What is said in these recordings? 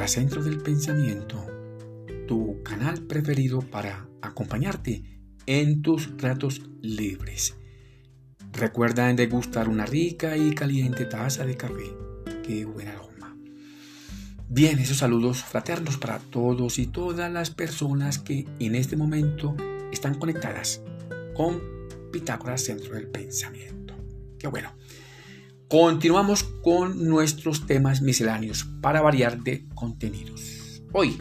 Pitágoras Centro del Pensamiento, tu canal preferido para acompañarte en tus ratos libres. Recuerda degustar una rica y caliente taza de café. Qué buen aroma. Bien, esos saludos fraternos para todos y todas las personas que en este momento están conectadas con Pitágoras Centro del Pensamiento. Qué bueno. Continuamos con nuestros temas misceláneos para variar de contenidos. Hoy,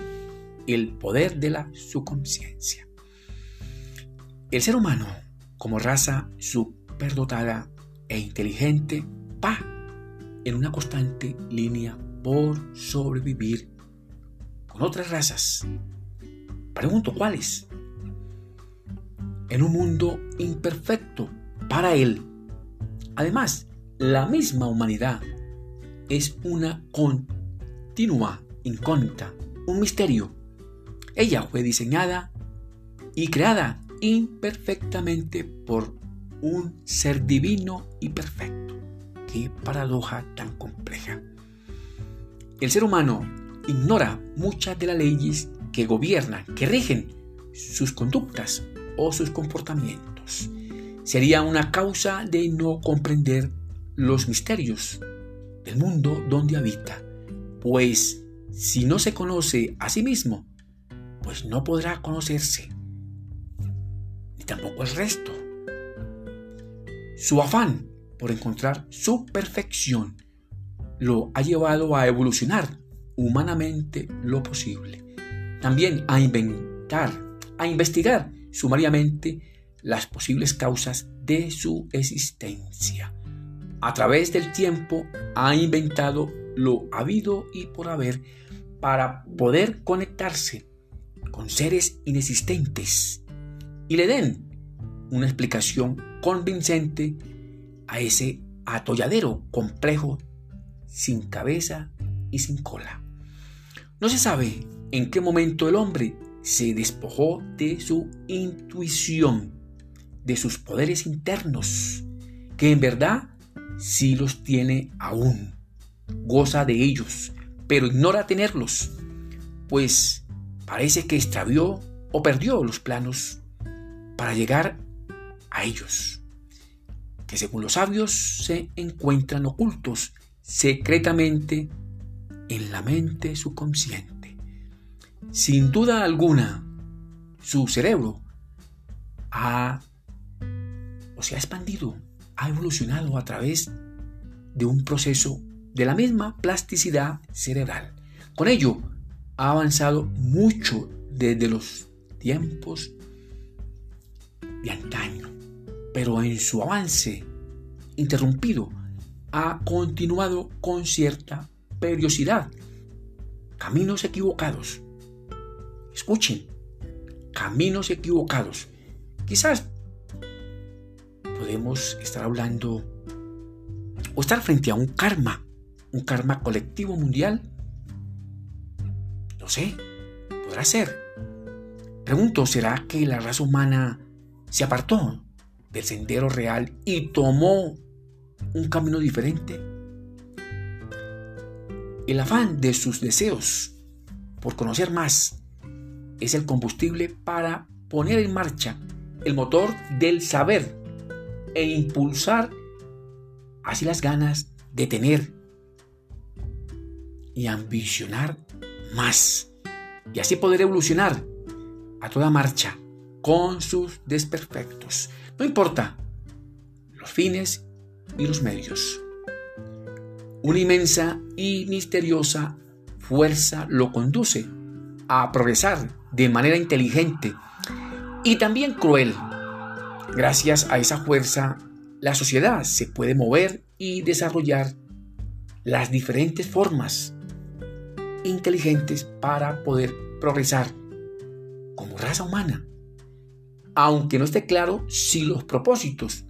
el poder de la subconsciencia. El ser humano, como raza superdotada e inteligente, va en una constante línea por sobrevivir con otras razas. Pregunto, ¿cuáles? En un mundo imperfecto para él. Además, la misma humanidad es una continua incógnita, un misterio. Ella fue diseñada y creada imperfectamente por un ser divino y perfecto. Qué paradoja tan compleja. El ser humano ignora muchas de las leyes que gobiernan, que rigen sus conductas o sus comportamientos. Sería una causa de no comprender los misterios del mundo donde habita, pues si no se conoce a sí mismo, pues no podrá conocerse, ni tampoco el resto. Su afán por encontrar su perfección lo ha llevado a evolucionar humanamente lo posible. También a inventar, a investigar sumariamente las posibles causas de su existencia a través del tiempo ha inventado lo habido y por haber para poder conectarse con seres inexistentes y le den una explicación convincente a ese atolladero complejo sin cabeza y sin cola. No se sabe en qué momento el hombre se despojó de su intuición, de sus poderes internos, que en verdad sí los tiene aún, goza de ellos, pero ignora tenerlos, pues parece que extravió o perdió los planos para llegar a ellos, que según los sabios se encuentran ocultos secretamente en la mente subconsciente. Sin duda alguna, su cerebro ha o se ha expandido ha evolucionado a través de un proceso de la misma plasticidad cerebral. Con ello, ha avanzado mucho desde los tiempos de antaño, pero en su avance interrumpido ha continuado con cierta periodicidad. Caminos equivocados. Escuchen, caminos equivocados. Quizás podemos estar hablando o estar frente a un karma, un karma colectivo mundial. No sé, podrá ser. Pregunto, ¿será que la raza humana se apartó del sendero real y tomó un camino diferente? El afán de sus deseos por conocer más es el combustible para poner en marcha el motor del saber e impulsar así las ganas de tener y ambicionar más y así poder evolucionar a toda marcha con sus desperfectos. No importa los fines y los medios. Una inmensa y misteriosa fuerza lo conduce a progresar de manera inteligente y también cruel Gracias a esa fuerza, la sociedad se puede mover y desarrollar las diferentes formas inteligentes para poder progresar como raza humana. Aunque no esté claro si los propósitos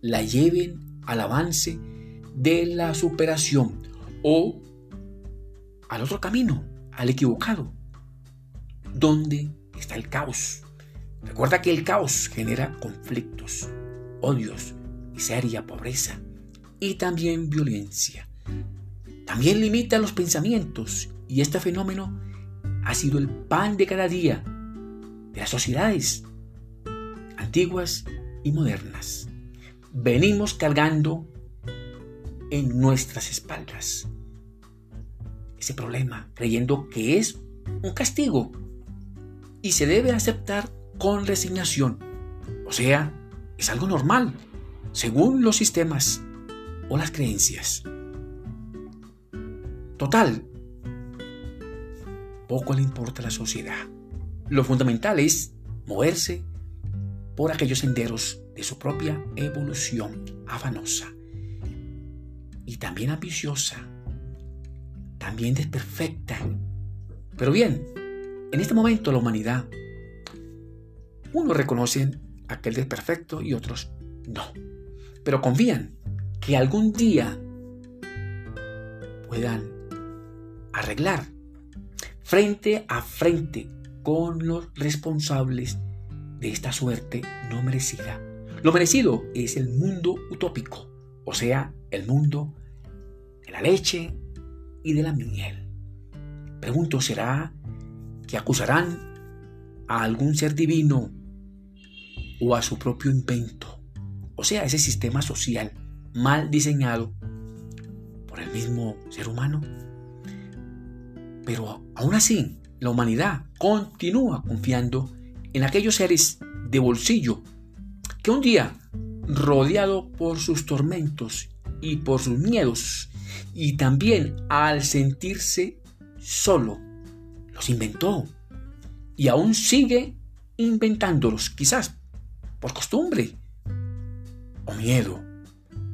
la lleven al avance de la superación o al otro camino, al equivocado, donde está el caos. Recuerda que el caos genera conflictos, odios, miseria, pobreza y también violencia. También limita los pensamientos Y este fenómeno ha sido el pan de cada día de las sociedades antiguas y modernas. Venimos cargando en nuestras espaldas ese problema, creyendo que es un castigo y se debe aceptar con resignación. O sea, es algo normal, según los sistemas o las creencias. Total, poco le importa a la sociedad. Lo fundamental es moverse por aquellos senderos de su propia evolución afanosa y también ambiciosa, también desperfecta. Pero bien, en este momento la humanidad, unos reconocen aquel desperfecto y otros no. Pero confían que algún día puedan arreglar frente a frente con los responsables de esta suerte no merecida. Lo merecido es el mundo utópico, o sea, el mundo de la leche y de la miel. Pregunto, ¿será que acusarán a algún ser divino o a su propio invento? O sea, ese sistema social mal diseñado por el mismo ser humano. Pero aún así, la humanidad continúa confiando en aquellos seres de bolsillo que un día, rodeado por sus tormentos y por sus miedos, y también al sentirse solo, los inventó y aún sigue inventándolos, quizás por costumbre o miedo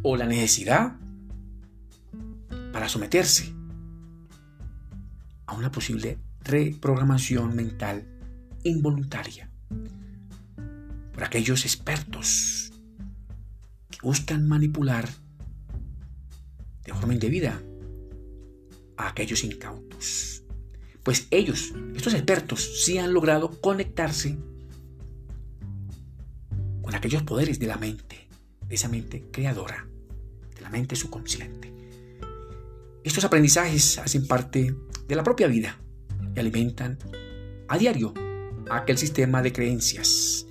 o la necesidad para someterse a una posible reprogramación mental involuntaria por aquellos expertos que buscan manipular de forma indebida a aquellos incautos. Pues ellos, estos expertos, sí han logrado conectarse aquellos poderes de la mente, de esa mente creadora, de la mente subconsciente. Estos aprendizajes hacen parte de la propia vida y alimentan a diario aquel sistema de creencias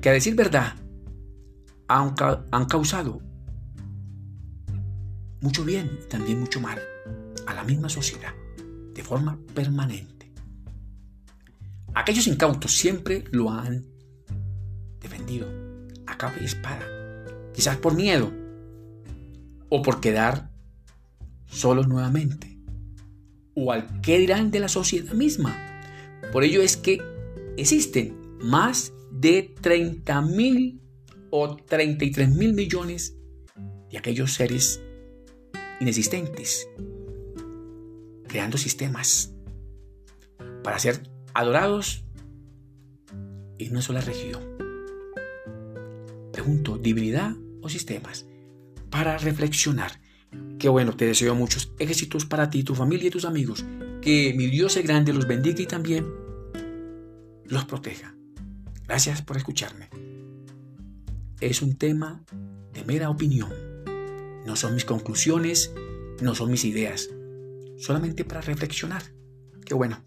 que a decir verdad han causado mucho bien y también mucho mal a la misma sociedad de forma permanente. Aquellos incautos siempre lo han defendido capa y espada, quizás por miedo o por quedar solos nuevamente o al qué dirán de la sociedad misma. Por ello es que existen más de 30 mil o 33 mil millones de aquellos seres inexistentes, creando sistemas para ser adorados en una sola región. ¿Divinidad o sistemas? Para reflexionar Qué bueno, te deseo muchos éxitos para ti, tu familia y tus amigos. Que mi Dios es grande los bendiga y también los proteja. Gracias por escucharme. Es un tema de mera opinión. No son mis conclusiones, no son mis ideas. Solamente para reflexionar. Qué bueno.